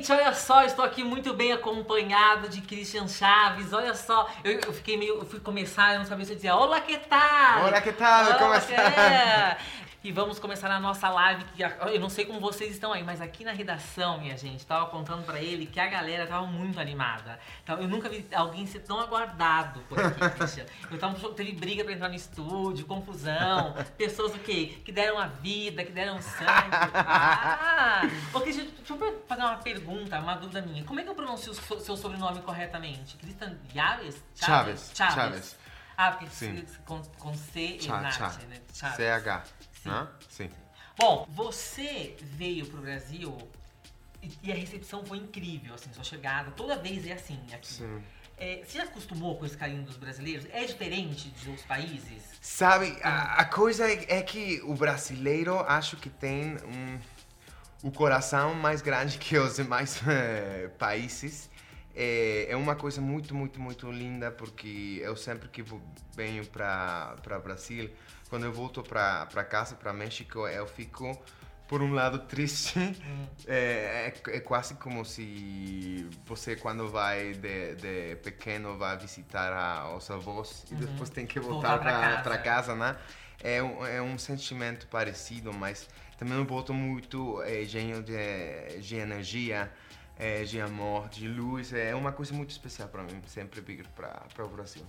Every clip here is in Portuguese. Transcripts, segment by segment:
Gente, olha só, estou aqui muito bem acompanhado de Christian Chaves. Olha só, eu, eu fiquei meio. Eu fui começar, eu não sabia se eu dizia Olá, que tal? Olá, que tal? Como está? É. E vamos começar a nossa live. Que eu não sei como vocês estão aí, mas aqui na redação, minha gente, tava contando para ele que a galera tava muito animada. Então, eu nunca vi alguém ser tão aguardado por aqui. Eu tava, teve briga para entrar no estúdio, confusão, pessoas o quê? Que deram a vida, que deram sangue. Ah! Christian, deixa eu fazer uma pergunta, uma dúvida minha. Como é que eu pronuncio o seu sobrenome corretamente? Christian Chaves? Chaves. Chaves. Ah, porque Sim. com, com C e Nath, né? Chaves. CH. Sim. Né? Sim. Bom, você veio pro Brasil e, e a recepção foi incrível, assim, sua chegada. Toda vez é assim aqui. Sim. É, você já acostumou com esse carinho dos brasileiros? É diferente de outros países? Sabe, a, a coisa é, é que o brasileiro acho que tem um, o coração mais grande que os demais eh, países. É, é uma coisa muito, muito, muito linda porque eu sempre que venho para para Brasil, quando eu volto para casa, para México, eu fico por um lado triste. É, é, é quase como se você quando vai de, de pequeno vai visitar a, os avós e depois tem que Voltar voltar pra para casa. casa, né? É um, é um sentimento parecido, mas também eu volto muito é, cheio de, de energia, é, de amor, de luz. É uma coisa muito especial para mim, sempre vir para o Brasil.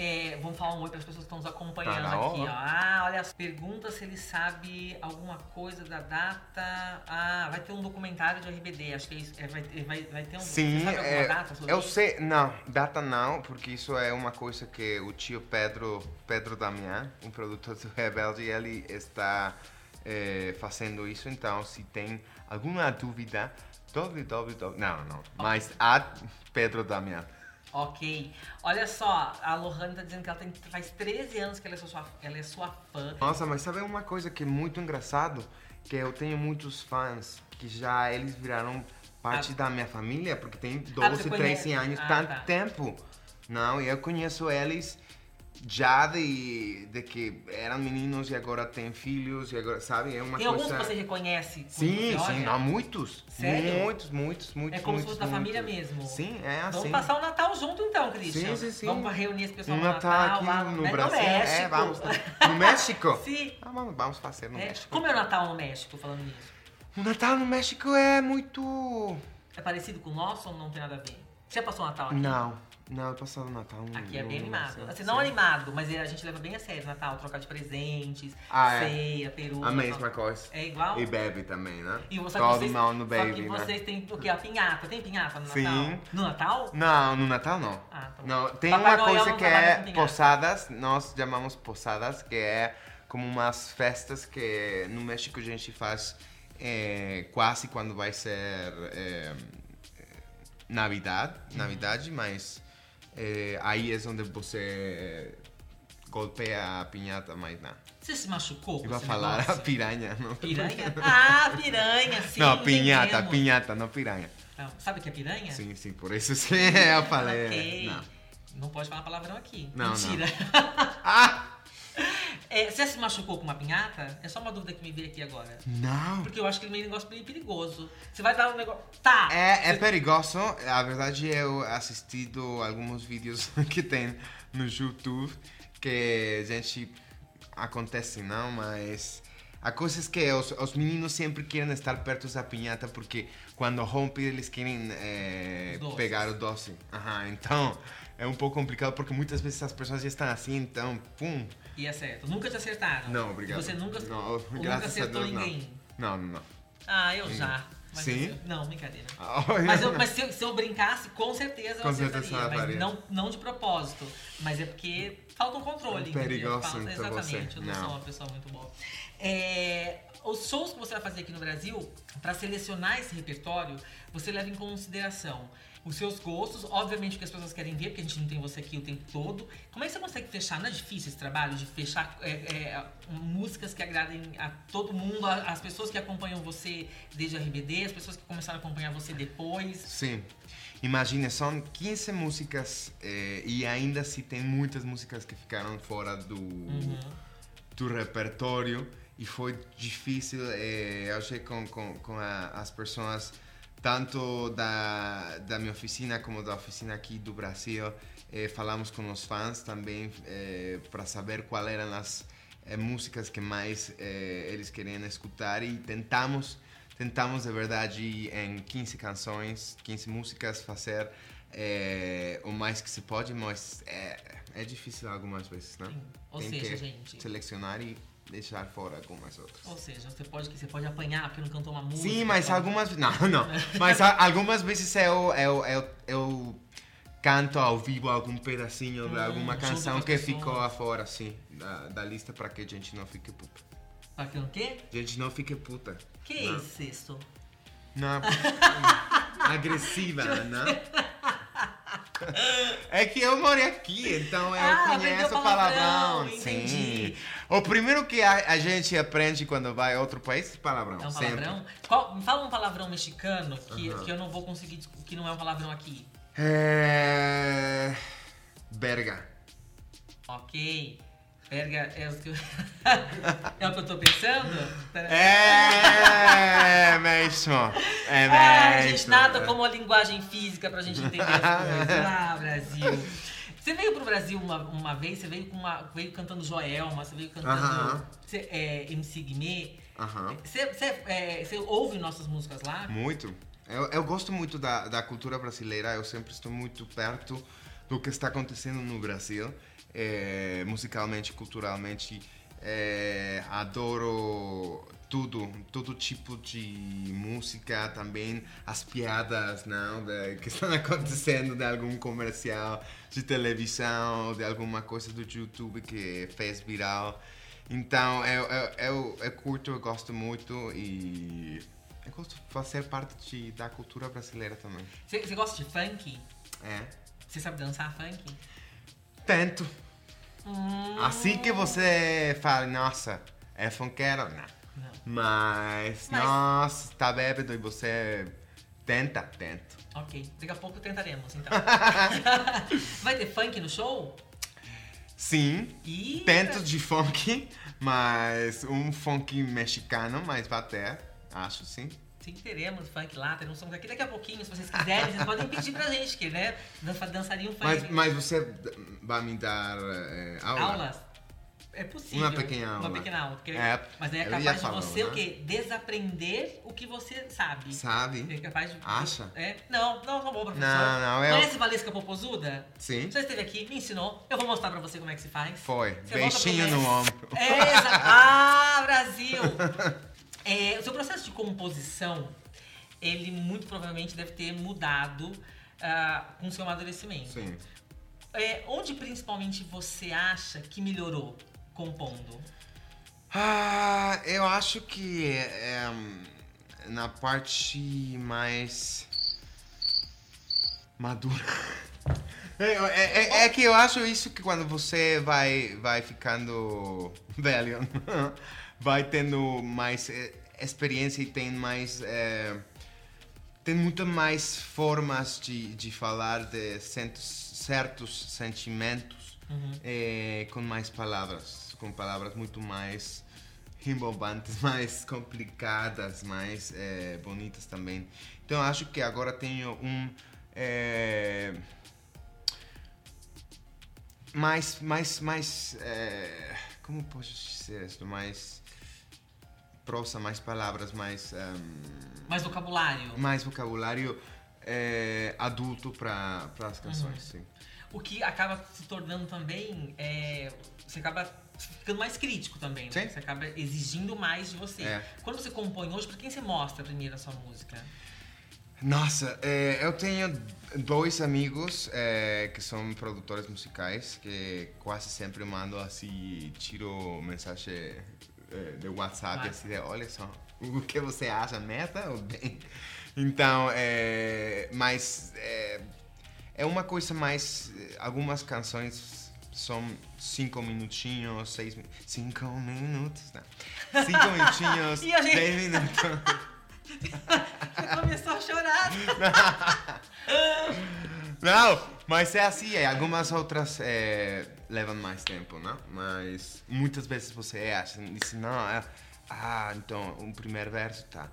É, vamos falar um oi para as pessoas que estão nos acompanhando Tá aqui. Ó. Ah, olha, as perguntas se ele sabe alguma coisa da data. Ah, vai ter um documentário de RBD, acho que é isso. É, vai, vai, vai ter um. Sim, é, data eu isso? sei, não, data não, porque isso é uma coisa que o tio Pedro, Pedro Damian, um produtor do Rebelde, ele está eh, fazendo isso, então se tem alguma dúvida, www, não, não, mas a Pedro Damian. Ok. Olha só, a Lohane tá dizendo que ela tem, faz 13 anos que ela é sua, ela é sua fã. Nossa, mas sabe uma coisa que é muito engraçado? Que eu tenho muitos fãs que já eles viraram parte Ah. da minha família, porque tem Ah, 12, você 13 conhece? anos, Ah, tanto tá. tempo. Não, e eu conheço eles já de, de que eram meninos e agora têm filhos, e agora, sabe? É uma Tem alguns coisa... que você reconhece? Sim, sim, há muitos. Sério? Muitos, muitos, muitos. É como se muitos, fosse da família mesmo. Sim, é assim. Vamos passar o Natal junto então, Christian. Sim, sim, sim. Vamos reunir esse pessoal um no Natal Natal, aqui lá no, Mé- Brasil. México. É, vamos. No México? Sim. Ah, vamos, vamos fazer no É. México. Como é o Natal no México, falando nisso? O Natal no México é muito. É parecido com o nosso ou não tem nada a ver? Você já passou o Natal aqui? Não, não, passei o Natal. Aqui é no- bem no animado. Assim, não animado, mas a gente leva bem a sério Natal, trocar de presentes, Ah, é. ceia, peru. A mesma coisa. É igual? E bebe também, né? E você, Todo vocês, mundo só bebe, que né? vocês têm o quê? A pinhata. Tem pinhata no Natal? Sim. No Natal? Não, no Natal não. Ah, tá bom. Não, tem Papai uma Noel coisa não que é posadas, nós chamamos posadas, que é como umas festas que no México a gente faz é, quase quando vai ser é, Navidad, Navidade, mas é, aí é onde você golpeia a pinhata, mas não. Você se machucou esse falar negócio? piranha, não. Piranha? Ah, piranha, sim. não, pinhata, pinhata, não piranha. Não, sabe o que é piranha? Sim, sim, por isso sim, eu falei. Ok. Não. Não pode falar palavrão aqui. Não, Mentira. Ah! É, você se machucou com uma pinhata? É só uma dúvida que me veio aqui agora. Não! Porque eu acho que ele é um negócio meio perigoso. Você vai dar um negócio. Tá! É, é perigoso. A verdade, eu assistido alguns vídeos que tem no YouTube que a gente acontece, não, mas a coisa é que os, os meninos sempre querem estar perto da pinhata porque quando rompe eles querem eh, Os pegar o doce. Aham, então é um pouco complicado porque muitas vezes as pessoas já estão assim, então, pum. E é certo. Nunca te acertaram. Não, obrigado. Você nunca, Não, nunca acertou Deus, ninguém. Não, não, não. Ah, eu já. Mas Sim? eu- não, brincadeira. Olha. Mas, eu- mas se, eu, se eu brincasse, com certeza eu Com certeza acertaria. você Mas não, não de propósito. Mas é porque falta um controle. É perigoso, então, Exatamente. você. Eu não, Não. sou uma pessoa muito boa. É, os shows que você vai fazer aqui no Brasil, para selecionar esse repertório, você leva em consideração os seus gostos, obviamente o que as pessoas querem ver, porque a gente não tem você aqui o tempo todo. Como é que você consegue fechar? Não é difícil esse trabalho de fechar é, é, músicas que agradem a todo mundo, a- as pessoas que acompanham você desde a RBD, as pessoas que começaram a acompanhar você depois. Sim. Imagine, são 15 músicas eh, e ainda assim tem muitas músicas que ficaram fora do, Uhum. do repertório e foi difícil. eh, eu achei com, com, com a- as pessoas tanto da, da minha oficina como da oficina aqui do Brasil. Eh, falamos com os fãs também eh, para saber quais eram as músicas que mais eles queriam escutar e tentamos, tentamos de verdade em 15 canções, 15 músicas fazer eh, o mais que se pode, mas é, é difícil algumas vezes, né? Ou Tem seja, gente. selecionar e deixar fora algumas outras. Ou seja, você pode, você pode apanhar porque não cantou uma música. Sim, mas pode- algumas não, não. Mas a- algumas vezes eu, eu, eu, eu canto ao vivo algum pedacinho de Hum, alguma canção que ficou afora, assim, da, da lista para que a gente não fique puta. Pra que o quê? A gente não fique puta. Que é Não. isso? Não. Agressiva, né? É que eu moro aqui, então eu Ah, conheço o palavrão, palavrão. entendi. Sim. O primeiro que a, a gente aprende quando vai a outro país é palavrão. É um palavrão? Qual, me fala um palavrão mexicano que, Aham. que eu não vou conseguir, que não é um palavrão aqui. É... Berga. Ok. Verga é o que eu, é o que eu tô pensando? Pera- É mesmo. É mesmo. Ah, gente, nada como a linguagem física pra gente entender as coisas. Ah, Brasil. Você veio pro Brasil uma, uma vez, você veio, com uma, veio cantando Joelma, você veio cantando Aham. você, é, MC Guimê. Aham. Você, você, é, você ouve nossas músicas lá? Muito. Eu, eu gosto muito da, da cultura brasileira. Eu sempre estou muito perto do que está acontecendo no Brasil, é, musicalmente, culturalmente. É, adoro tudo, todo tipo de música, também as piadas não, de- que estão acontecendo de algum comercial de televisão, de alguma coisa do YouTube que fez viral. Então, eu, eu, eu, eu curto, eu gosto muito e eu gosto de fazer parte de, da cultura brasileira também. Você, gosta de funk? É. Você sabe dançar funk? Tento. Hum, Assim que você fala, nossa, é funkeiro, não. Não. Mas, Mas- nossa, tá bêbado e você tenta, tento. Ok, daqui a pouco tentaremos, então. Vai ter funk no show? Sim, tento de funk, mas um funk mexicano, mas bater, acho sim. Teremos funk lá, teremos funk aqui daqui a pouquinho, se vocês quiserem, vocês podem pedir pra gente, que, né? dança- Dançariam funk. Mas, mas você vai me dar eh, aula? Aulas? É possível. Uma pequena aula. Uma pequena aula. Porque, É, mas é capaz de você né? o quê? Desaprender o que você sabe. Sabe? É capaz de. Acha? É? Não, não, tá bom, professor. Não, não, eu- Conhece Valesca Popozuda? Sim. Já esteve aqui, me ensinou. Eu vou mostrar pra você como é que se faz. Foi. Você Beijinho no ombro. É, exa- ah, Brasil! É, o seu processo de composição, ele muito provavelmente deve ter mudado ah, com o seu amadurecimento. Sim. É, onde principalmente você acha que melhorou compondo? Ah, eu acho que é, na parte mais madura. É, é- é- é que eu acho isso que quando você vai, vai ficando velho, vai tendo mais eh, experiência e tem mais. eh, tem muito mais formas de, de falar de certos, certos sentimentos eh, com mais palavras, com palavras muito mais rimbobantes, mais complicadas, mais eh, bonitas também. Então acho que agora tenho um eh, mais, mais, mais, eh, como posso dizer isso? Mais prosa, mais palavras, mais ehm, Mais vocabulário. mais vocabulário eh, adulto para as canções, sim. O que acaba se tornando também. é, você acaba ficando mais crítico também, né? Sim. Você acaba exigindo mais de você. É. Quando você compõe hoje, pra quem você mostra primeiro a sua música? Nossa, eh, eu tenho dois amigos eh, que são produtores musicais que quase sempre mando assim, tiro mensagem eh, de WhatsApp Vai. assim, olha só, o que você acha, meta ou bem? Então, eh, mas eh, é uma coisa mais, algumas canções são cinco minutinhos, seis, cinco minutos, não. Cinco minutinhos, E gente- dez minutos. Começou a chorar. Não, mas é assim, é, algumas outras é, levam mais tempo, né? Mas muitas vezes você acha, diz, não, é, ah, então, o primeiro verso tá.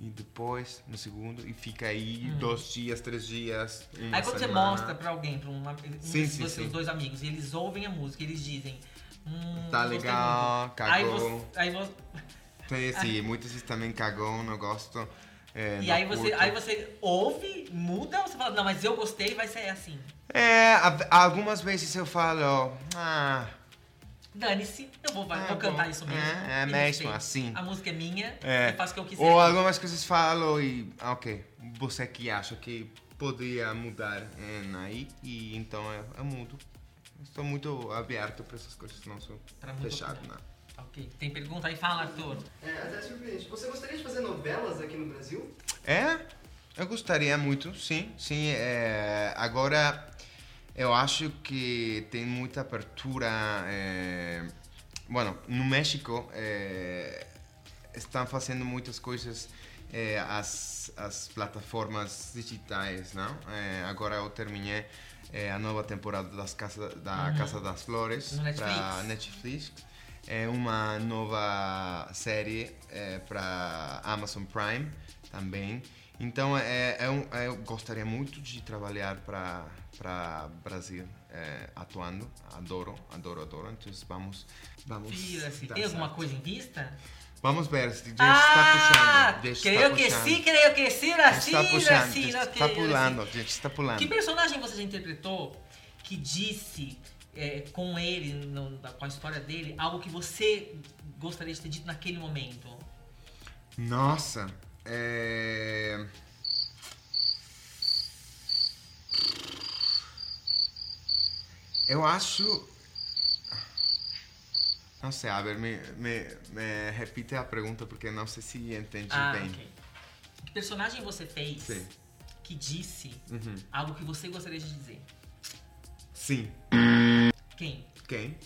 e depois no segundo e fica aí dois dias, três dias. Hum. Aí quando você semana. mostra pra alguém, pra uma, um Sim, dos sim, seus sim. dois amigos, e eles ouvem a música, eles dizem. Hum, Tá legal, muito." Aí cagou. você. Aí você sim, muitas vezes também cagou, não gosto. É, e aí você, aí você ouve, muda, ou você fala, não, mas eu gostei, vai ser assim. É, algumas vezes eu falo, ah, Dane-se, eu vou, Ah, vou cantar bom. isso mesmo. É, é mesmo, respeito. assim. A música é minha, É. eu faço o que eu quiser. Ou algumas coisas falo e, ah, ok, você que acha que poderia mudar é, aí, e então eu, eu mudo. Estou muito aberto para essas coisas, não sou Pra fechado, não. Ok, tem pergunta aí? Fala, Arthur. É, até surpreendente. Você gostaria de fazer novelas aqui no Brasil? É, eu gostaria muito, sim, sim. é, agora, eu acho que tem muita abertura. É, bueno, no México é, estão fazendo muitas coisas é, as, as plataformas digitais, não? É, agora eu terminei é, a nova temporada das casa, da Casa das Flores No Netflix. para Netflix. É uma nova série para Amazon Prime também. Então, é, é um- eu gostaria muito de trabalhar para Brasil é, atuando. Adoro, adoro, adoro. Então, vamos, vamos. Vira-se. dar Tem alguma coisa em vista? Vamos ver, se gente ah, está puxando. gente creio está que puxando. sim, creio que sim, assim, Está puxando, assim, está assim. pulando, gente está pulando. Que personagem você já interpretou que disse é, com ele, no- com a história dele, algo que você gostaria de ter dito naquele momento? Nossa, é... Eu acho... Não sei, Aber, me, me, me repite a pergunta porque não sei se entendi ah, bem. ok. Que personagem você fez Sim. que disse Uhum. algo que você gostaria de dizer? Sim. Quem? Quem?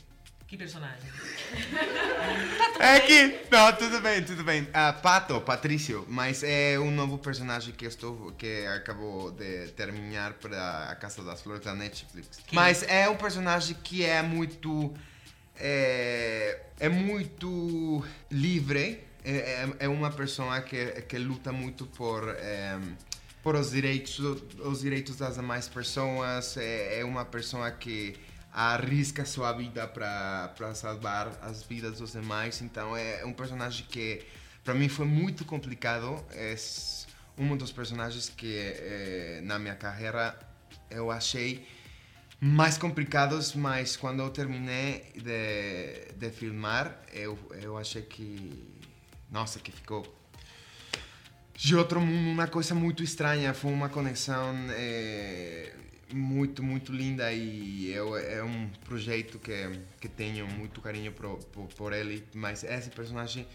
Que personagem? É que. Não, tudo bem, tudo bem. Ah, Pato, Patrício, mas é um novo personagem que estou que acabou de terminar para a Casa das Flores da Netflix. Quem? Mas é um personagem que é muito é, é muito livre. É, é- é uma pessoa que que luta muito por é, por os direitos os direitos das demais pessoas. É, é uma pessoa que arrisca sua vida para salvar as vidas dos demais. Então é um personagem que para mim foi muito complicado. É um dos personagens que eh, na minha carreira eu achei mais complicados, mas quando eu terminei de, de filmar, eu, eu achei que. Nossa, que ficou. De outro mundo, uma coisa muito estranha. Foi uma conexão eh, muito, muito linda e eu, é um projeto que, que tenho muito carinho por, por, por ele. Mas esse personagem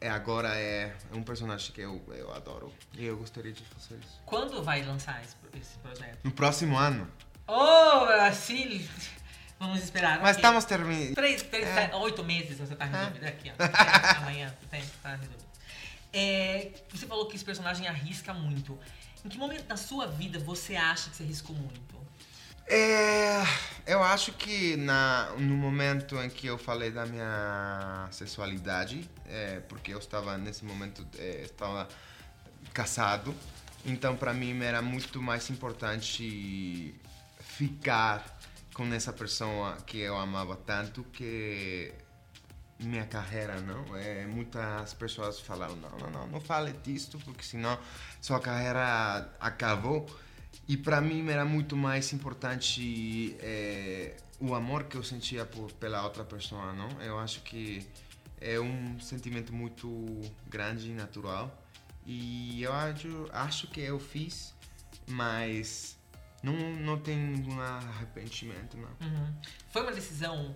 é, agora é, um personagem que eu, eu adoro e eu gostaria de fazer isso. Quando vai lançar esse, esse projeto? No próximo ano. Ô, Brasil! Vamos esperar. Mas ok. estamos terminando. Três, três, É. sete, oito meses você tá resolvido. Aqui, ó. É, amanhã tem, tá resolvido. É, você falou que esse personagem arrisca muito. Em que momento da sua vida você acha que você arriscou muito? É, eu acho que na, no momento em que eu falei da minha sexualidade, é, porque eu estava nesse momento é, estava casado, então para mim era muito mais importante ficar com essa pessoa que eu amava tanto que minha carreira, não? É, muitas pessoas falaram, não, não, não, não fale disso, porque senão sua carreira acabou. E para mim era muito mais importante é, o amor que eu sentia por, pela outra pessoa, não? Eu acho que é um sentimento muito grande e natural. E eu acho, acho que eu fiz, mas não, não tem um arrependimento, não. Uhum. Foi uma decisão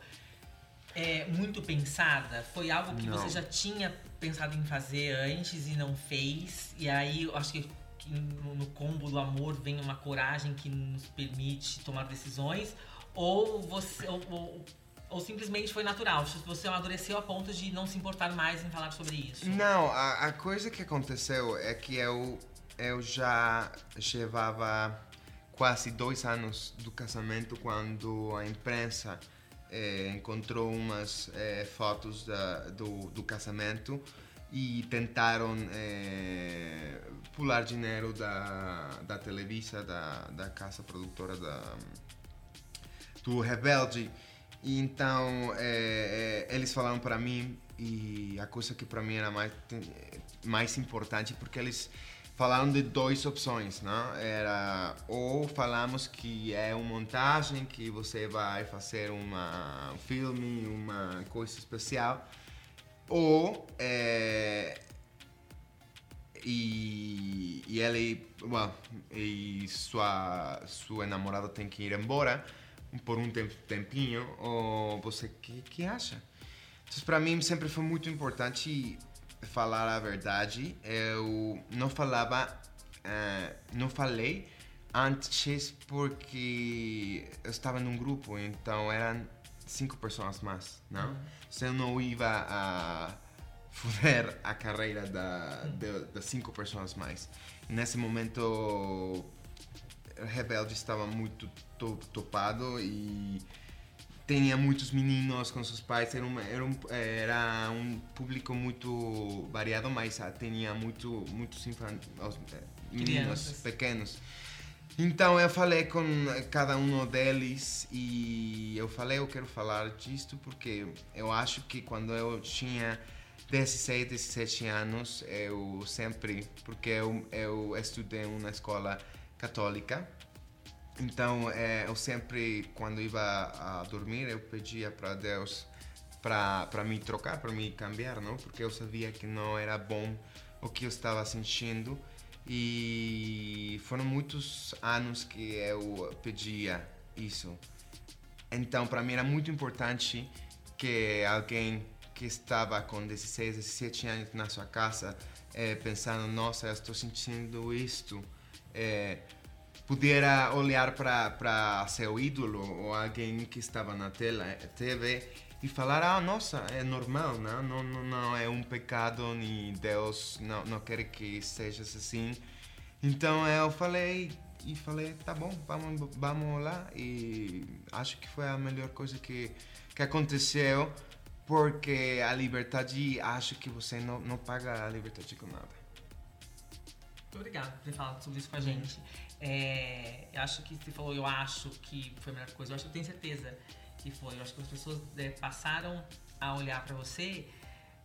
é, muito pensada? Foi algo que Não. você já tinha pensado em fazer antes e não fez? E aí eu acho que, no, no combo do amor vem uma coragem que nos permite tomar decisões? Ou você. Ou, ou- ou simplesmente foi natural? Você amadureceu a ponto de não se importar mais em falar sobre isso? Não, a, a coisa que aconteceu é que eu, eu já levava quase dois anos do casamento quando a imprensa eh, encontrou umas eh, fotos da- do, do casamento e tentaram é, pular dinheiro da, da Televisa, da, da casa produtora da, do Rebelde. E então é, é, eles falaram para mim e a coisa que para mim era mais mais importante porque eles falaram de duas opções, né? Era ou falamos que é uma montagem que você vai fazer uma, um filme, uma coisa especial, ou é, e, e ele, e sua sua namorada tem que ir embora por um tempinho, ou você que que acha? Então, para mim sempre foi muito importante falar a verdade. Eu não falava, uh, não falei antes porque eu estava num grupo, então eram cinco pessoas mais, não? Uhum. Se eu não ia a foder a carreira da, de, das cinco pessoas mais. Nesse momento, o Rebelde estava muito topado e tinha muitos meninos com seus pais, era um, era um, era um público muito variado, mas tinha muito, muitos meninos Crianças. pequenos. Então eu falei com cada um deles e eu falei, eu quero falar disto porque eu acho que quando eu tinha 16, 17 anos, eu sempre, porque eu, eu estudei em uma escola católica, então é, eu sempre, quando ia a dormir, eu pedia para Deus para me trocar, para me cambiar, não? Porque eu sabia que não era bom o que eu estava sentindo e foram muitos anos que eu pedia isso. Então, para mim era muito importante que alguém que estava com 16, 17 anos na sua casa, é, pensando, nossa, eu estou sentindo isto, é, pudera olhar para seu ídolo ou alguém que estava na tela, TV e falar, ah, nossa, é normal, não, não, não, não é um pecado, nem Deus não, não quer que seja assim. Então eu falei e falei, tá bom, vamos, vamos lá e acho que foi a melhor coisa que, que aconteceu porque a liberdade, acho que você não, não paga a liberdade com nada. Muito obrigado por ter falado sobre isso com a gente. É, eu acho que você falou, eu acho que foi a melhor coisa. Eu acho que eu tenho certeza que foi. Eu acho que as pessoas é, passaram a olhar para você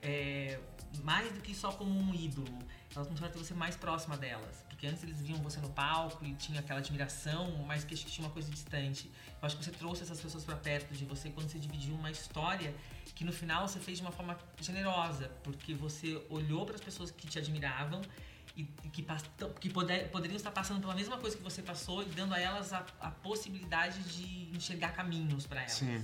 é, mais do que só como um ídolo. Elas começaram a ter você mais próxima delas. Porque antes eles viam você no palco e tinha aquela admiração, mas que tinha uma coisa distante. Eu acho que você trouxe essas pessoas para perto de você quando você dividiu uma história que no final você fez de uma forma generosa, porque você olhou para as pessoas que te admiravam e, que, que poder, poderiam estar passando pela mesma coisa que você passou e dando a elas a, a possibilidade de enxergar caminhos para elas. Sim,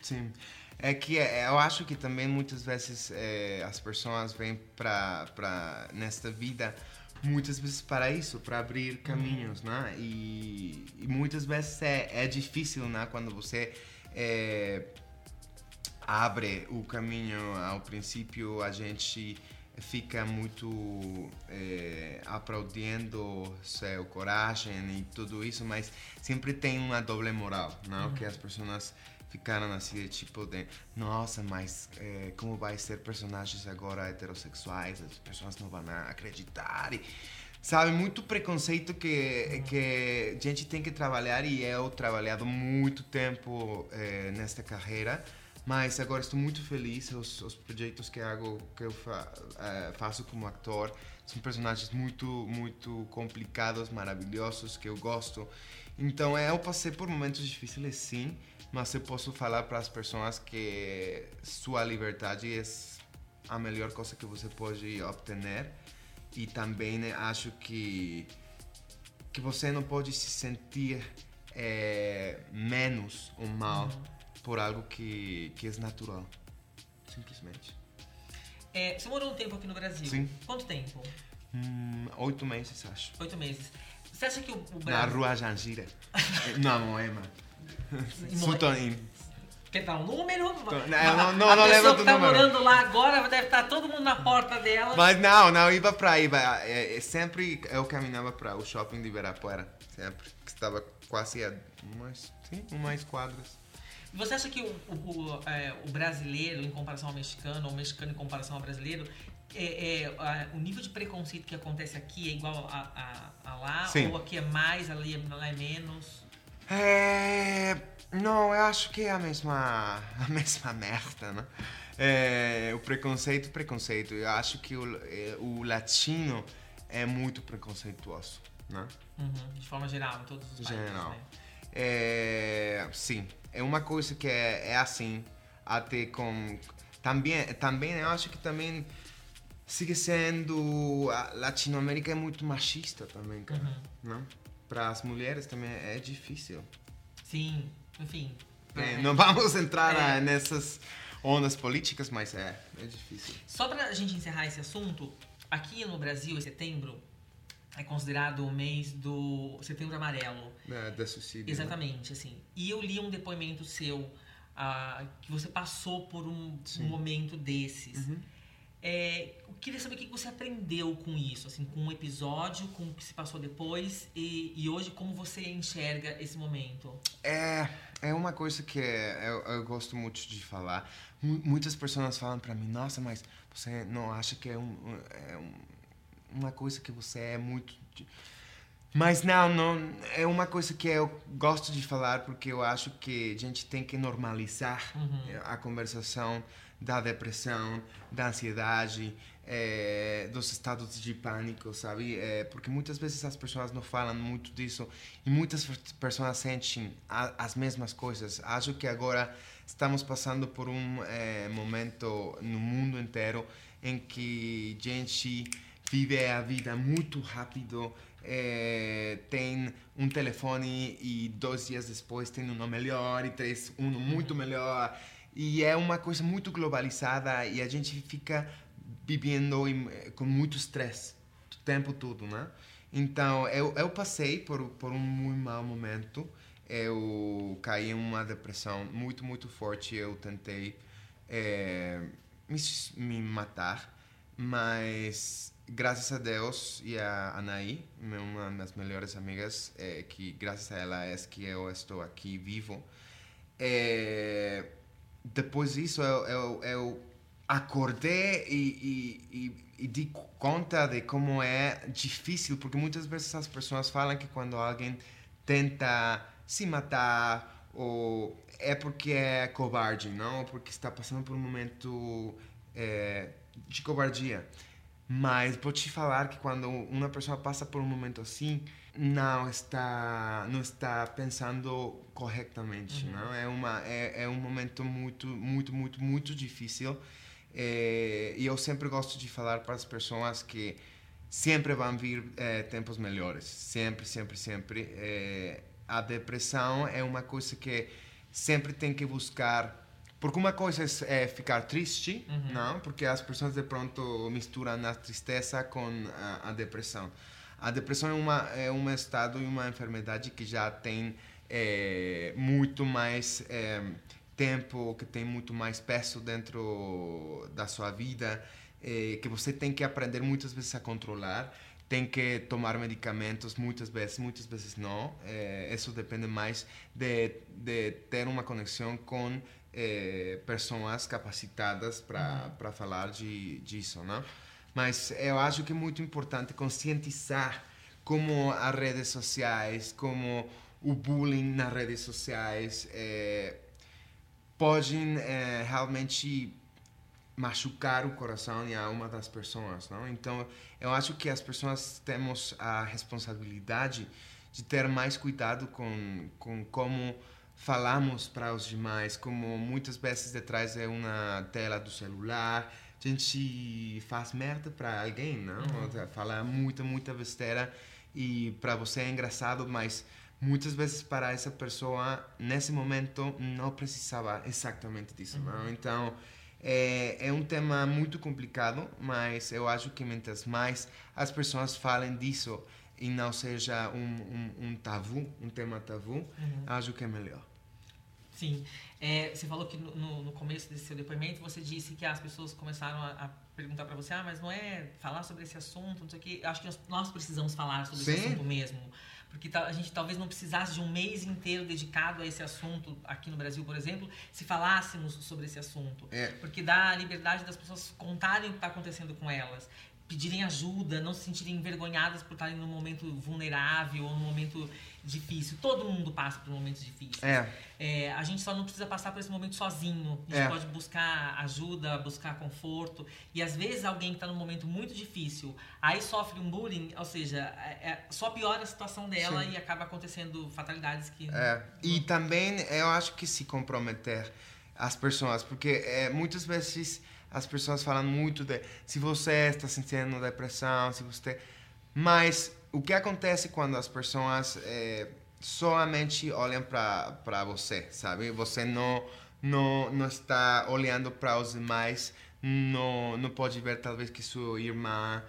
sim. É que é, eu acho que também muitas vezes é, as pessoas vêm para nesta vida muitas vezes para isso, para abrir caminhos, uhum. né? E, e, muitas vezes é, é difícil, né? Quando você é, abre o caminho ao princípio a gente fica muito é, aplaudindo seu coragem e tudo isso mas sempre tem uma doble moral não? Uhum. que as pessoas ficaram assim tipo de nossa mas é, como vai ser personagens agora heterossexuais? As pessoas não vão acreditar. E, sabe muito preconceito que que a gente tem que trabalhar e eu trabalhado muito tempo é, nesta carreira mas agora estou muito feliz. Os, os projetos que, hago, que eu fa, uh, faço como ator são personagens muito, muito complicados, maravilhosos, que eu gosto. Então, eu passei por momentos difíceis, sim, mas eu posso falar para as pessoas que sua liberdade é a melhor coisa que você pode obter. E também né, acho que, que você não pode se sentir é, menos ou mal. Uhum por algo que, que é natural. Simplesmente. É, você morou um tempo aqui no Brasil? Sim. Quanto tempo? Hum, oito meses, acho. Oito meses. Você acha que o, o Brasil... Na rua Jangira. não, Moema. Sutonim. Quer dar um número? Não, não, não, a não pessoa que tá morando lá agora deve estar todo mundo na porta dela. Mas não, não, ia para aí. É, é, sempre eu caminhava para o shopping de Ibirapuera. Sempre. Que estava quase a umas, sim, umas quadras. Você acha que o, o, o, é, o brasileiro, em comparação ao mexicano, ou o mexicano em comparação ao brasileiro, é, é, a- o nível de preconceito que acontece aqui é igual a, a- a lá? Sim. Ou aqui é mais, ali é, lá é menos? É, não, eu acho que é a mesma, a mesma merda, né? É, o preconceito, preconceito. Eu acho que o, é, o latino é muito preconceituoso, né? Uhum, de forma geral, em todos os países, Geral. né? É, sim, é uma coisa que é, é assim, até com... Também, também eu acho que também sigue sendo... A Latinoamérica é muito machista também, cara, Uhum. né? Para as mulheres também é difícil. Sim, enfim. É, É. não vamos entrar É. nessas ondas políticas, mas é, é difícil. Só pra gente encerrar esse assunto, aqui no Brasil, em setembro, é considerado o mês do setembro amarelo. É, da suicídio. né? Exatamente, assim. E eu li um depoimento seu ah, que você passou por um, um momento desses. Uhum. É, eu queria saber o que você aprendeu com isso, assim, com o episódio, com o que se passou depois e, e hoje como você enxerga esse momento. É, é uma coisa que eu, eu gosto muito de falar. Mu- Muitas pessoas falam para mim, nossa, mas você não acha que é, um, um- é um- uma coisa que você é muito... de-" Mas não, não, é uma coisa que eu gosto de falar porque eu acho que a gente tem que normalizar Uhum. a conversação da depressão, da ansiedade, eh, dos estados de pânico, sabe? Eh, porque muitas vezes as pessoas não falam muito disso e muitas pessoas sentem a, as mesmas coisas. Acho que agora estamos passando por um eh, momento no mundo inteiro em que gente vive a vida muito rápido, eh, tem um telefone e dois dias depois tem um melhor e três um muito melhor. E é uma coisa muito globalizada e a gente fica vivendo em- com muito estresse o tempo todo, né? Então eu, eu passei por por um muito mau momento, eu caí em uma depressão muito muito forte, eu tentei eh, me, me matar, mas graças a Deus e a Anaí, uma das melhores amigas, eh, que graças a ela é que eu estou aqui vivo. Eh, depois disso eu, eu, eu acordei e, e, e, e di conta de como é difícil, porque muitas vezes as pessoas falam que quando alguém tenta se matar ou é porque é covarde, não? Porque está passando por um momento eh, de covardia. Mas vou te falar que quando uma pessoa passa por um momento assim, não está não está pensando corretamente, não? É uma é, é um momento muito muito muito muito difícil. Eh, e eu sempre gosto de falar para as pessoas que sempre vão vir eh, tempos melhores, sempre sempre sempre. Eh, a depressão é uma coisa que sempre tem que buscar porque uma coisa é é ficar triste, Uhum. não? Porque as pessoas de pronto misturam a tristeza com a, a depressão. A depressão é uma é um estado e uma enfermidade que já tem eh, muito mais eh, tempo, que tem muito mais peso dentro da sua vida, eh, que você tem que aprender muitas vezes a controlar. Tem que tomar medicamentos muitas vezes, muitas vezes não. Eh, isso depende mais de, de ter uma conexão com eh, pessoas capacitadas para para falar de disso, né? Mas eu acho que é muito importante conscientizar como as redes sociais, como o bullying nas redes sociais eh, podem eh, realmente machucar o coração e a alma das pessoas, não? Então, eu acho que as pessoas temos a responsabilidade de ter mais cuidado com com como falamos para os demais, como muitas vezes detrás de uma tela do celular, a gente faz merda para alguém, não? Seja, Fala muita, muita besteira e para você é engraçado, mas muitas vezes para essa pessoa nesse momento não precisava exatamente disso, não? Então é, é um tema muito complicado, mas eu acho que mientras mais as pessoas falem disso e não seja um, um, um tabu, um tema tabu, Uhum. acho que é melhor. Sim. É, você falou que no, no- começo desse seu depoimento você disse que as pessoas começaram a, a perguntar pra você, ah, mas não é falar sobre esse assunto, não sei o quê. Acho que nós, nós precisamos falar sobre esse Sim. assunto mesmo. porque a gente talvez não precisasse de um mês inteiro dedicado a esse assunto aqui no Brasil, por exemplo, se falássemos sobre esse assunto. É. Porque dá a liberdade das pessoas contarem o que está acontecendo com elas pedirem ajuda, não se sentirem envergonhadas por estarem num momento vulnerável ou num momento difícil. Todo mundo passa por momentos difíceis. É. É, a gente só não precisa passar por esse momento sozinho. A gente É. pode buscar ajuda, buscar conforto. E às vezes alguém que está num momento muito difícil, aí sofre um bullying, ou seja, é- é- só piora a situação dela Sim. e acaba acontecendo fatalidades que. É, e também eu acho que se comprometer as pessoas, porque é, muitas vezes as pessoas falam muito de se você está sentindo depressão, se você. Mas o que acontece quando as pessoas é, somente olham para você, sabe? Você não, não, não está olhando para os demais, não, não pode ver talvez que sua irmã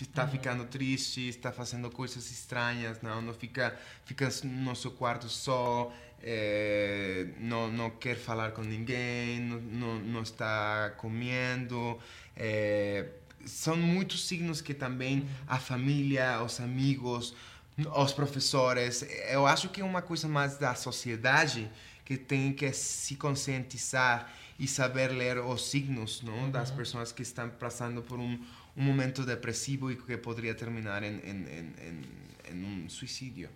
está ficando triste, está fazendo coisas estranhas, não, não fica, fica no seu quarto só, eh, não, não quer falar com ninguém, não, não, não está comendo. eh, são muitos signos que também a família, os amigos, os professores, eu acho que é uma coisa mais da sociedade que tem que se conscientizar e saber ler os signos não? das pessoas que estão passando por um, um momento depressivo e que poderia terminar em, em, em, em um suicídio.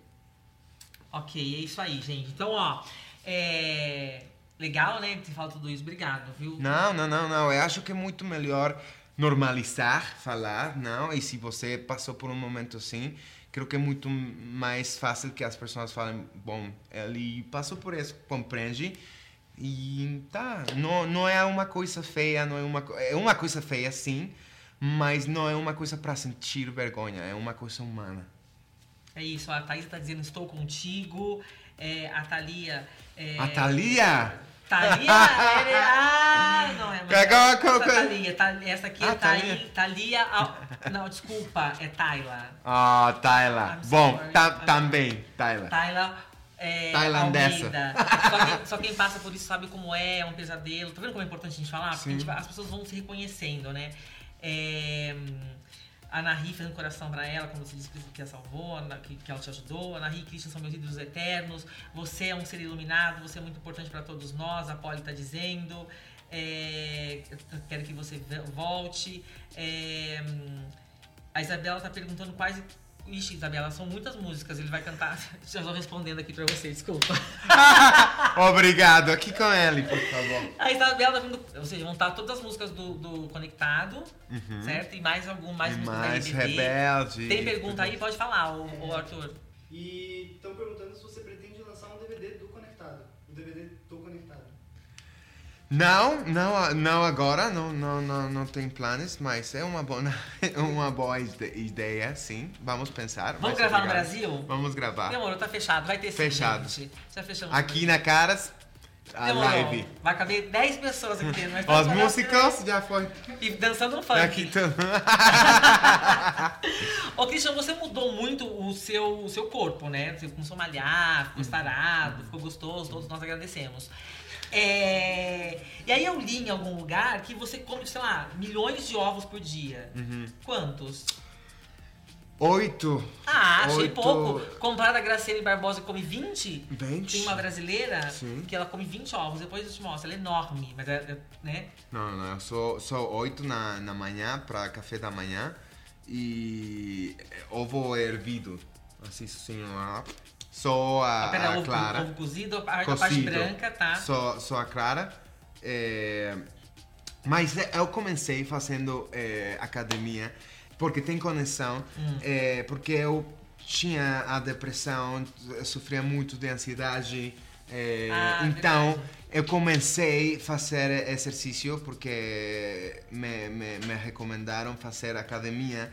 Ok, é isso aí, gente. Então, ó, é. Legal, né? Ter falado tudo isso. Obrigado, viu? Não, não, não, não. Eu acho que é muito melhor normalizar, falar, não? E se você passou por um momento assim, creio que é muito mais fácil que as pessoas falem, bom, ele passou por isso, compreende? E tá, não, não é uma coisa feia, não é uma é uma coisa feia sim, mas não é uma coisa para sentir vergonha, é uma coisa humana. É isso, a Thaís tá dizendo estou contigo. É, a Thalia. É, A Thalia? Thalia? é, ah, não é. Essa, qual- Thalia, Tha- essa aqui é Ah, Thaí- Thalia. Thalia. Al- não, desculpa, é Tayla. Ah, Tayla. I'm Bom, ta- I'm- também, Tayla. Tayla. É, Tailandesa. Só quem, só quem passa por isso sabe como é, é um pesadelo. Tá vendo como é importante a gente falar? Porque gente vai- as pessoas vão se reconhecendo, né? É, a Nahi fazendo coração pra ela quando você disse que- a salvou, que, que ela te ajudou. A Nahi e Christian são meus ídolos eternos. Você é um ser iluminado, você é muito importante pra todos nós, a Polly tá dizendo. É, quero que você volte. É, a Isabela tá perguntando quais. Ixi, Isabela, são muitas músicas. Ele vai cantar. Já estou respondendo aqui pra você, desculpa. Obrigado. Aqui com ele, por favor. A Isabela tá vindo. Ou seja, vão estar todas as músicas do, do Conectado, certo? E mais algum, mais E músicas mais da RBD. rebelde. Tem pergunta aí? Pode falar, o, o Arthur. E estão perguntando se você pretende lançar um DVD do Conectado. O DVD do Conectado. Não, não, não agora, não, não, não, não tem planos, mas é uma boa, uma boa ide- ideia, sim. Vamos pensar. Vamos gravar no legal. Brasil? Vamos gravar. Demorou, tá fechado. Vai ter sim, Fechado. gente. Já fechamos. Aqui na Caras, a Demorou. live. Vai caber 10 pessoas aqui dentro. mas Os tá só- músicos já foi. E dançando um funk. Aqui tudo. Ô, Christian, você mudou muito o seu, o seu corpo, né? Você começou a malhar, ficou sarado, ficou gostoso, todos nós agradecemos. É, E aí eu li em algum lugar que você come, sei lá, milhões de ovos por dia. Uhum. Quantos? Oito. Ah, achei Oito. pouco. Comparado a Graciele Barbosa que come 20, Vinte. tem uma brasileira Sim. que ela come 20 ovos, depois eu te mostro. Ela é enorme, mas é, né? Não, não, eu sou, sou oito na, na manhã para café da manhã e ovo hervido. Assim, assim, ó. Só a, Ah, pera, a ovo, clara. ovo cozido, a, a parte branca, tá? Só, só a clara. É, Mas eu comecei fazendo é, academia porque tem conexão, Hum. é, porque eu tinha a depressão, sofria muito de ansiedade. é, Ah, então verdade. eu comecei a fazer exercício porque me, me, me recomendaram fazer academia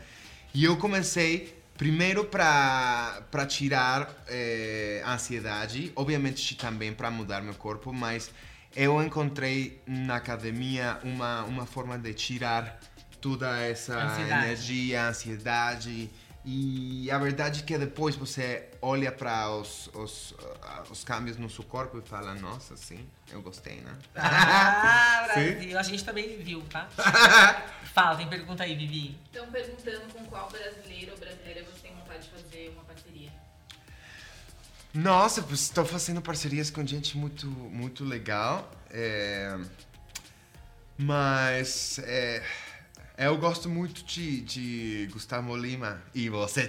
e eu comecei primeiro para para tirar eh, a ansiedade, obviamente também para mudar meu corpo, mas eu encontrei na academia uma uma forma de tirar toda essa Ansiedade. energia, ansiedade e a verdade é que depois você olha para os, os, ah, os cambios no seu corpo e fala, nossa, sim, eu gostei, né? Ah. Brasil. A gente também viu, tá? Fala, tem pergunta aí, Vivi. Estão perguntando com qual brasileiro ou brasileira você tem vontade de fazer uma parceria. Nossa, estou fazendo parcerias com gente muito, muito legal. É, mas é, eu gosto muito de, de Gustavo Lima. E você.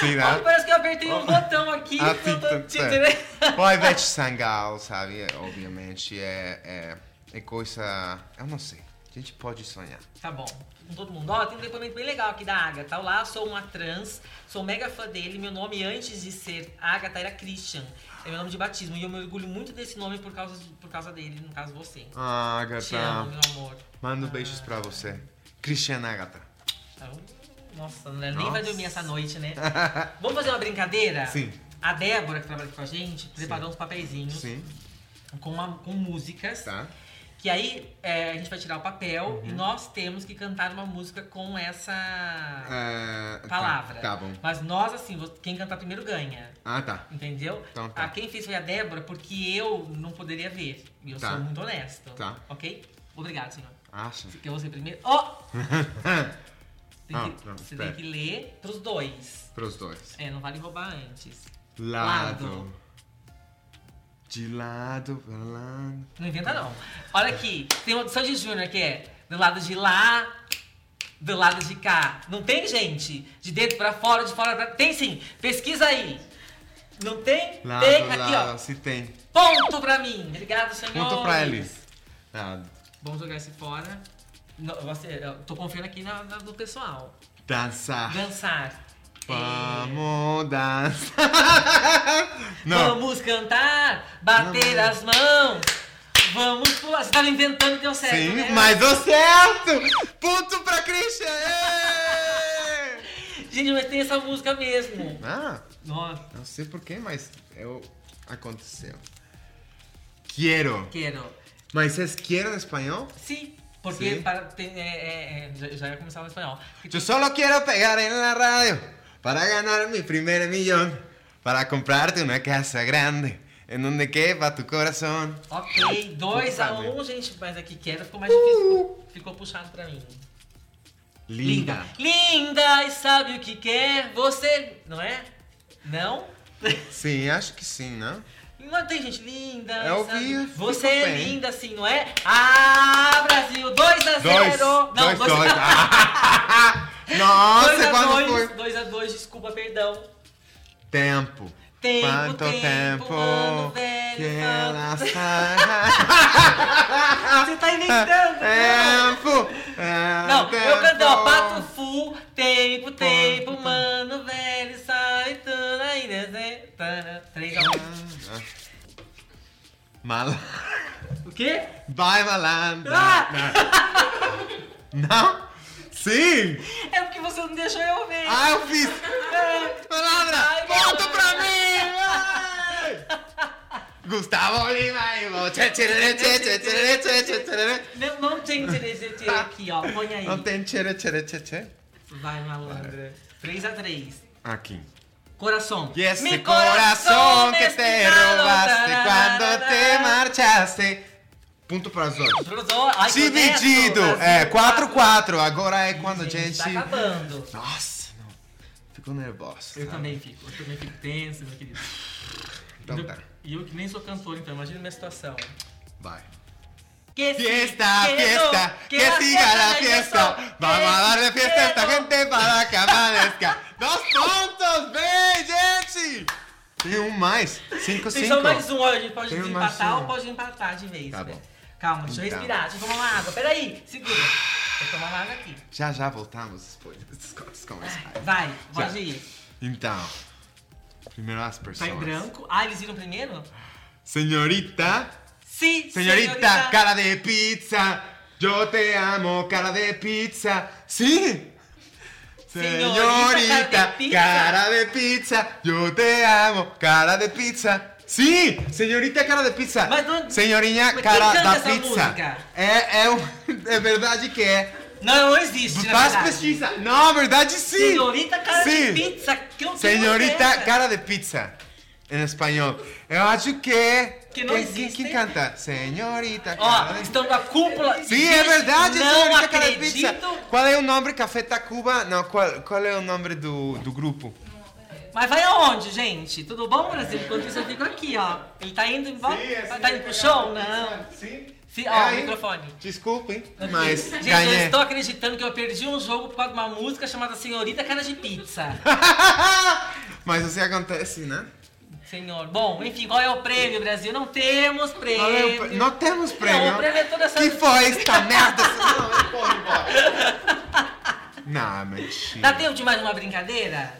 Sim, né? parece que eu apertei um botão aqui. Ah, tô- sim, tá. Ou a Ivete Sangal, sabe? Obviamente é, é, é coisa. Eu não sei. A gente pode sonhar. Tá bom. Com todo mundo. Ó, tem um depoimento bem legal aqui da Agatha. Olá, sou uma trans, sou mega fã dele. Meu nome antes de ser Agatha era Christian. É meu nome de batismo. E eu me orgulho muito desse nome por causa, de- por causa dele, no caso você. Ah, Te amo, Agatha. meu amor. Mando beijos pra você. Cristiana Agatha. Então, Nossa, nem Nossa. vai dormir essa noite, né? Vamos fazer uma brincadeira? Sim. A Débora, que trabalha aqui com a gente, preparou uns papeizinhos Sim, com, uma- com músicas. tá. Que aí é, a gente vai tirar o papel e nós temos que cantar uma música com essa É, tá, palavra. Tá, bom. Mas nós, assim, quem cantar primeiro ganha. Ah, tá. Entendeu? Então tá. Ah, quem fez foi a Débora, porque eu não poderia ver. E eu Tá. sou muito honesto. Tá. Ok? Obrigado, senhor. Acha? Quer você primeiro? Tem Ah, que- não, você espera. tem que ler pros dois. Pros dois. É, não vale roubar antes. Lado. Lado. De lado pra lado. Não inventa, não. Olha aqui, tem uma do Sandy Júnior que é do lado de lá, do lado de cá. Não tem, gente? De dentro pra fora, de fora pra... Tem sim. Pesquisa aí. Não tem? Lado, tem. Aqui, lado. ó. Se tem. Ponto pra mim. Obrigado, senhor. Ponto pra ele. Lado. Vamos jogar esse fora. Não, você, eu tô confiando aqui na, na- no pessoal. Dançar. Dançar. É, Vamos dançar. Não. Vamos cantar, bater Não. as mãos. Vamos pular. Você tava inventando que deu certo, Sim, né? mas deu certo! Ponto pra Christian! Gente, mas tem essa música mesmo. Ah, Nossa, não sei porquê, mas eu... aconteceu. Quero. quero. Mas é quero em espanhol? Sim, porque Sim. para, tem, é, é, é, já, já começar no espanhol. Yo solo quiero pegar en la radio para ganar mi primer millón, para comprarte una casa grande. En donde quepa tu coração. Ok, 2x1, um, gente, mas aqui queda ficou mais difícil. Ficou, puxado pra mim. Linda. Linda e sabe o que quer, é? você. Não é? Não? Sim, acho que sim, não? Não tem gente linda. É eu sabe? Você é bem. linda, sim, não é? Ah, Brasil, 2x0. Não, 2x0. Nossa, dois quando dois, foi? 2 a 2 desculpa, perdão. Tempo. Tempo, Quanto tempo, tempo mano, velho. Que ela sai. Você tá inventando. Tempo. É, não, tempo. eu canto, ó, pato full. Tempo, tempo, mano, tempo. velho. Sai tudo aí, né? Três a O quê? Vai, malandro. Ah! Não? Sim! É porque você não deixou eu ver. Ah, eu fiz! Palavra! Volta pra mim! Gustavo Lima e Não, não tem tchere aqui, ó. Põe aí. Não tem tchere Vai, malandra. 3x3. Aqui. Coração. e este coração que te roubaste quando te marchaste. Ponto para que honesto, Dividido. É, quatro. 4x4. Agora é quando a gente. Tá acabando. Nossa, não. Fico nervoso. Eu sabe? também fico. Eu também fico tenso, meu querido. Então E tá. E eu que nem sou cantor, então imagina minha situação. Vai. Que si- Fiesta, que fiesta, no, que siga la fiesta. Vamos a que darle fiesta a esta gente para que amanezca. Dos pontos, vem, gente! Tem um mais. Cinco, Tem cinco. só mais um, a gente pode Tem desempatar um. ou pode empatar de vez. Tá né? bom. Calma, deixa eu Então. respirar, deixa eu tomar uma água. Peraí, segura. Vou tomar uma água aqui. Já, já voltamos depois desses cortes. Vai, pode ir. Então, primeiro as Tá pessoas. em branco. Ah, eles viram primeiro? Senhorita, Sim, senhorita, cara de pizza. Yo te amo, cara de pizza. Sí. Señorita, Señorita, cara cara de pizza. de pizza. Yo te amo, cara de pizza. Sí, señorita cara de pizza. Mas não- Senhorinha Mas quem cara canta da essa pizza. música? É, é, um- é verdade que é. Não, não existe, na Faz verdade. pesquisa. Não, verdade sim. Senhorita cara Sim. de pizza. Que, que Senhorita é cara de pizza. em espanhol. Eu acho que. Que não quem, existe. Quem, canta? Senhorita. Ó, Carmen. estão na cúpula. Sim, é verdade, Não Senhorita Carmen Pizza. acredito. Qual é o nome? Café Tacuba? Não, qual, qual é o nome do, do grupo? Mas vai aonde, gente? Tudo bom, Brasil? Enquanto isso eu fico aqui, ó. Ele tá indo embora? tá indo pro show? Não. Sim. Sim, É ó, o aí. microfone. Desculpem, mas Gente, eu ganhei. estou acreditando que eu perdi um jogo por causa de uma música chamada Senhorita Cara de Pizza. mas assim acontece, né? Senhor. Bom, enfim, qual é o prêmio, Brasil? Não temos prêmio. Qual é o pre- Não temos prêmio. Não, o prêmio é toda essa... Que foi esta merda? Não, eu vou embora. Não, mentira. Dá tempo de mais uma brincadeira?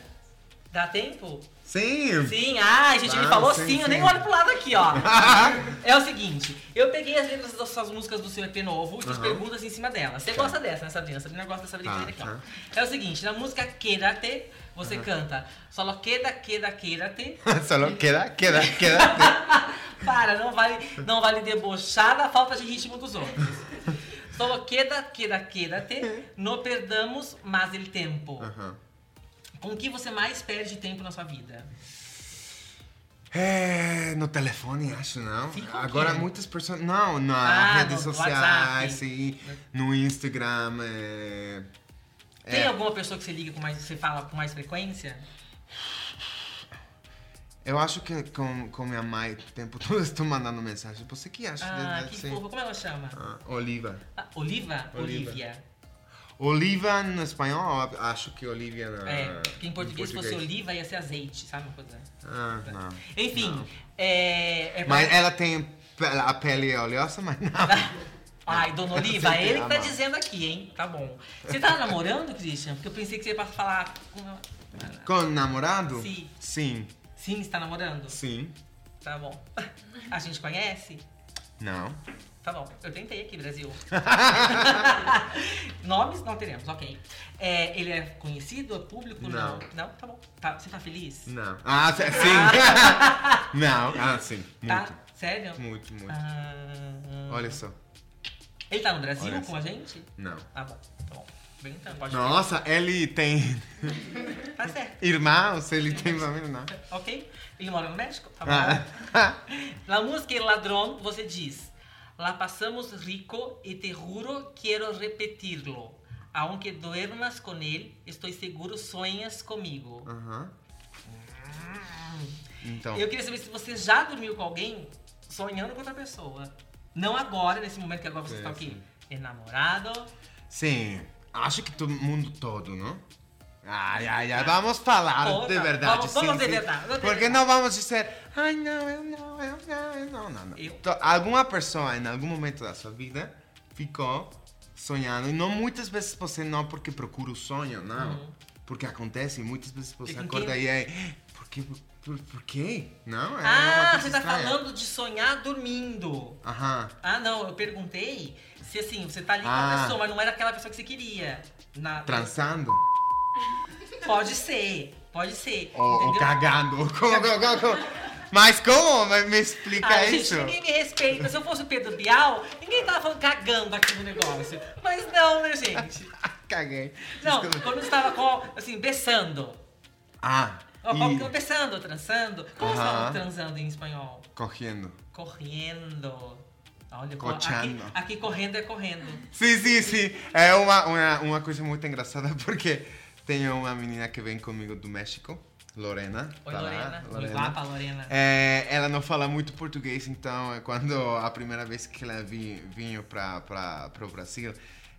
Dá tempo? Sim. Sim, ah, a gente me Ah, falou sim, sim, eu sim. nem olho pro lado aqui, ó. é o seguinte, eu peguei as letras das suas músicas do seu EP novo e fiz Aham. perguntas em cima delas. Você gosta dessa, né, Sabrina? Sabrina gosta dessa brincadeira aqui, ó. É o seguinte, na música Quédate, você canta Solo queda, queda, quédate. Solo queda, queda, queda. Para, não vale, não vale debochar da falta de ritmo dos outros. Solo queda, queda, quédate. No perdamos mais el tempo. Aham. Com que você mais perde tempo na sua vida? É, no telefone, acho, não. Agora muitas pessoas. Não, nas Ah, redes no sociais, sim. No Instagram. É... Tem é. alguma pessoa que você liga com mais, você fala com mais frequência? Eu acho que com, com minha mãe o tempo todo estou mandando mensagem. Você que acha? Ah, de- que sim. fofo. Como ela chama? Ah, Oliva. Ah, Oliva? Oliva. Olivia. Oliva no espanhol, acho que Olivia na. É, porque em português, se fosse oliva ia ser azeite, sabe uma coisa? Ah, não. Enfim, Não. é. é Mas pra- ela tem a pele oleosa, mas não. Ai, Dona Oliva, ele que tá amado. dizendo aqui, hein? Tá bom. Você tá namorando, Christian? Porque eu pensei que você ia pra falar. com- Com namorado? Sim. Sim. Sim, você tá namorando? Sim. Tá bom. A gente conhece? Não. Tá bom, eu tentei aqui, Brasil. Nomes não teremos, ok. É, ele é conhecido, é público? Não. Não? Tá bom. Tá, você tá feliz? Não. Ah, sim. não. Ah, sim. Tá? Muito. Sério? Muito, muito. Ah, Olha só. Ele tá no Brasil Olha com só. a gente? Não. Tá bom, tá bom. Bem, então, pode Nossa, ele tem Tá certo. irmãos, ele tem não. Ok? Ele mora no México? Tá bom. Ah. Na música El Ladrón, você diz: La pasamos rico e te juro quiero repetirlo. Aunque duermas con él, estoy seguro sueñas comigo. Aham. Então. Eu queria saber se você já dormiu com alguém sonhando com outra pessoa. Não agora, nesse momento que agora você está aqui. sim. Enamorado. Sim. Acho que todo mundo todo, não? Ai, ai, ai, vamos falar Toda. de verdade. Vamos- vamos sim, de de Porque não vamos dizer, ai não, eu não, eu não, eu não, não, não. Eu- Então, alguma pessoa em algum momento da sua vida ficou sonhando, e não muitas vezes você não porque procura o sonho, não. Uhum. Porque acontece, muitas vezes você acorda e aí, por? Por, por quê? Não, é uma ah, você tá estranha. falando de sonhar dormindo. Aham. Ah, não, eu perguntei se assim, você tá ali com Ah. a pessoa, mas não era aquela pessoa que você queria. Na... Transando? Pode ser, pode ser. Entendeu? cagando? Como, como, como? Mas como? Me, explica isso. gente, ninguém me respeita. Se eu fosse o Pedro Bial, ninguém tava falando cagando aqui no negócio. Mas não, né, gente? Caguei. Não, Desculpa. quando você tava com, assim, beçando. Ah, e Beçando, transando. Como você Aham. fala transando em espanhol? correndo. Correndo. Olha, aqui, aqui correndo é correndo. Sim, sim, sim. É uma, uma, uma coisa muito engraçada porque tenho uma menina que vem comigo do México, Lorena. Oi, tá lá, Lorena. Guapa, Lorena. É, ela não fala muito português, então é quando a primeira vez que ela vi, vinha para o Brasil,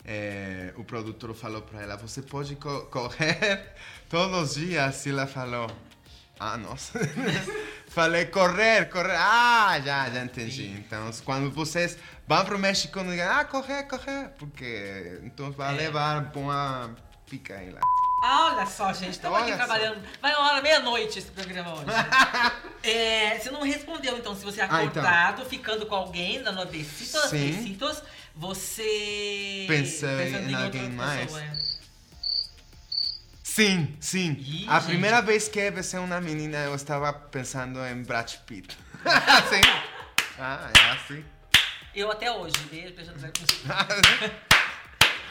é, o produtor falou para ela: Você pode co- correr todos os dias? E ela falou: Ah, nossa. Falei: Correr, correr. Ah, já, já entendi. Sim. Então, quando vocês vão para o México, não digam: Ah, correr, correr. Porque então vai É. levar uma pica aí lá. Ah, olha só, gente, estamos aqui Olha só. trabalhando. Vai uma hora, meia-noite esse programa hoje. É, você não respondeu, então, se você é Ah, então. acordado, ficando com alguém, dando besitos, Sim. besitos, você... Pensou pensando em alguém mais? pessoa, é. Sim, sim. Ih, a gente. primeira vez que eu besei uma menina, eu estava pensando em Brad Pitt. sim. Ah, é assim. Eu até hoje, beijo, beijo, beijo.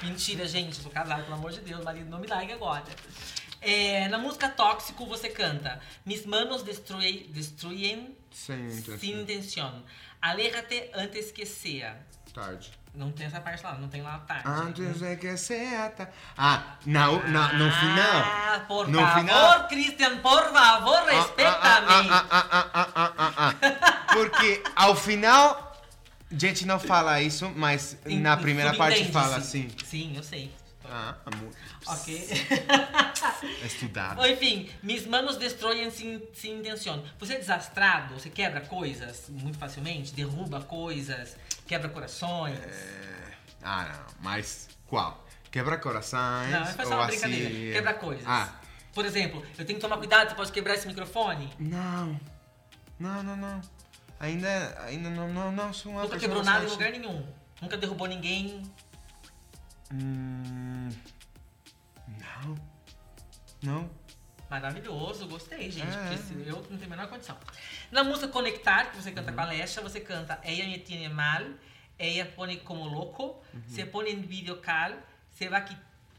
Mentira, gente, eu sou casado, pelo amor de Deus, marido não me larga agora. É, na música Tóxico você canta Mis manos destruem, destruyen Sem intenção. sin intención. Aléjate antes que sea. Tarde. Não tem essa parte lá, não tem lá a tarde. Antes é que seata. Ah, na, na, no final. Ah, por No favor, final. Christian, por favor, respeita-me. Ah, ah, ah, ah, ah, ah, ah, ah. Porque ao final, gente não fala isso, mas Em- na primeira parte fala assim. Sim, eu sei. Ah, amor. Ok. Estudado. Enfim, mis manos destroem sin intención. Você é desastrado? Você quebra coisas muito facilmente? Derruba coisas? Quebra corações? É, Ah, não. Mas qual? Quebra corações? Não, é só uma assim, brincadeira. Quebra coisas. Ah, Por exemplo, eu tenho que tomar cuidado, você pode quebrar esse microfone? não. Não, não, não. Ainda, ainda não, não, não sou uma Nunca quebrou nada em lugar nenhum. Nunca derrubou ninguém. Hum, não. Não. Maravilhoso, gostei, gente. É, porque eu não tenho a menor condição. Na música Conectar, que você canta com a Lesha, você canta Ella me tiene mal, ella pone como loco, se pone en videocal, se va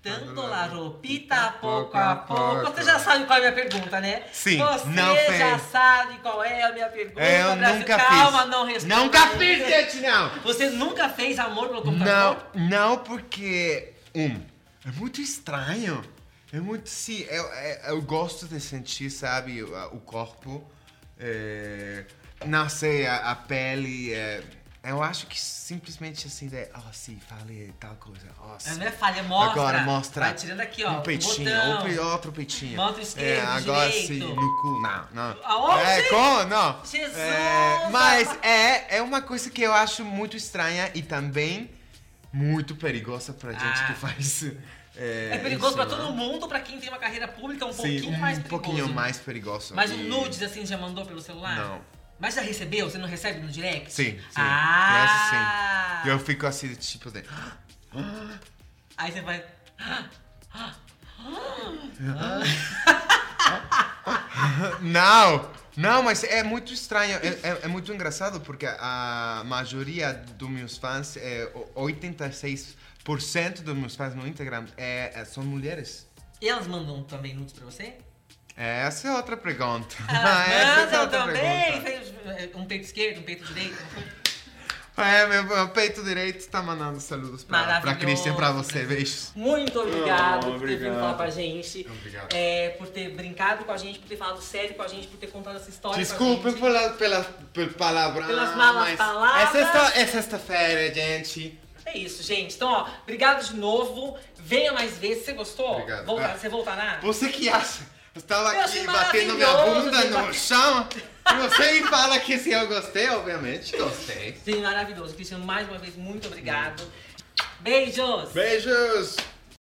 quitando la roupita pouco a pouco. Você já sabe qual é a minha pergunta, né? Sim, Você não já fez. sabe qual é a minha pergunta. É, eu Brasil. nunca Calma, fiz. não responda. Nunca fiz, gente, não. Você nunca fez amor pelo Não, computador? não, porque. Um, é muito estranho. É muito. Sim, eu, eu, eu gosto de sentir, sabe, o, o corpo. É, não sei, a, a pele. é, eu acho que simplesmente assim, de, oh, sim, falei tal coisa. Oh, sim. Não é falha, mostra. Agora mostra. Vai tirando aqui, ó. Um peitinho, ou pe- outro peitinho. Mostra o esquerdo, É, agora sim, no cu. Não, não. Aonde? É, com, não. Jesus! É, mas é, é uma coisa que eu acho muito estranha e também muito perigosa pra gente Ah. que faz. É, É perigoso pra isso, todo né? mundo, pra quem tem uma carreira pública, um Sim, pouquinho um mais perigoso. pouquinho mais perigoso. Mas e- um nudes assim já mandou pelo celular? Não. Mas já recebeu? Você não recebe no direct? Sim, sim. Ah! Essa sim. E eu fico assim, tipo de. Aí você vai. Não! Não, mas é muito estranho, é, é- é muito engraçado porque a maioria dos meus fãs, é, o- 86% dos meus fãs no Instagram é, é- são mulheres. E elas mandam também nudes pra você? Essa é outra pergunta. Elas Essa é mandam outra também? pergunta. Eh, Um peito esquerdo, um peito direito? É, meu, meu peito direito está mandando saludos pra, pra. Christian, pra você, beijos. Muito obrigado Oh, por ter vindo obrigado. falar com a gente. Obrigado. É, por ter brincado com a gente, por ter falado sério com a gente, por ter contado essa história com a Desculpem gente. pela, pela, pela palavra. Pelas malas palavras. É sexta- é sexta-feira, gente. É isso, gente. Então, ó, obrigado de novo. Venha mais vezes. Você gostou? Obrigado. Volta- É. você voltará? Você que acha? Eu estava Eu aqui batendo minha bunda no chão. E você me fala que se eu gostei, obviamente gostei. Sim, maravilhoso. Cristiano, mais uma vez, muito obrigado. Beijos! Beijos!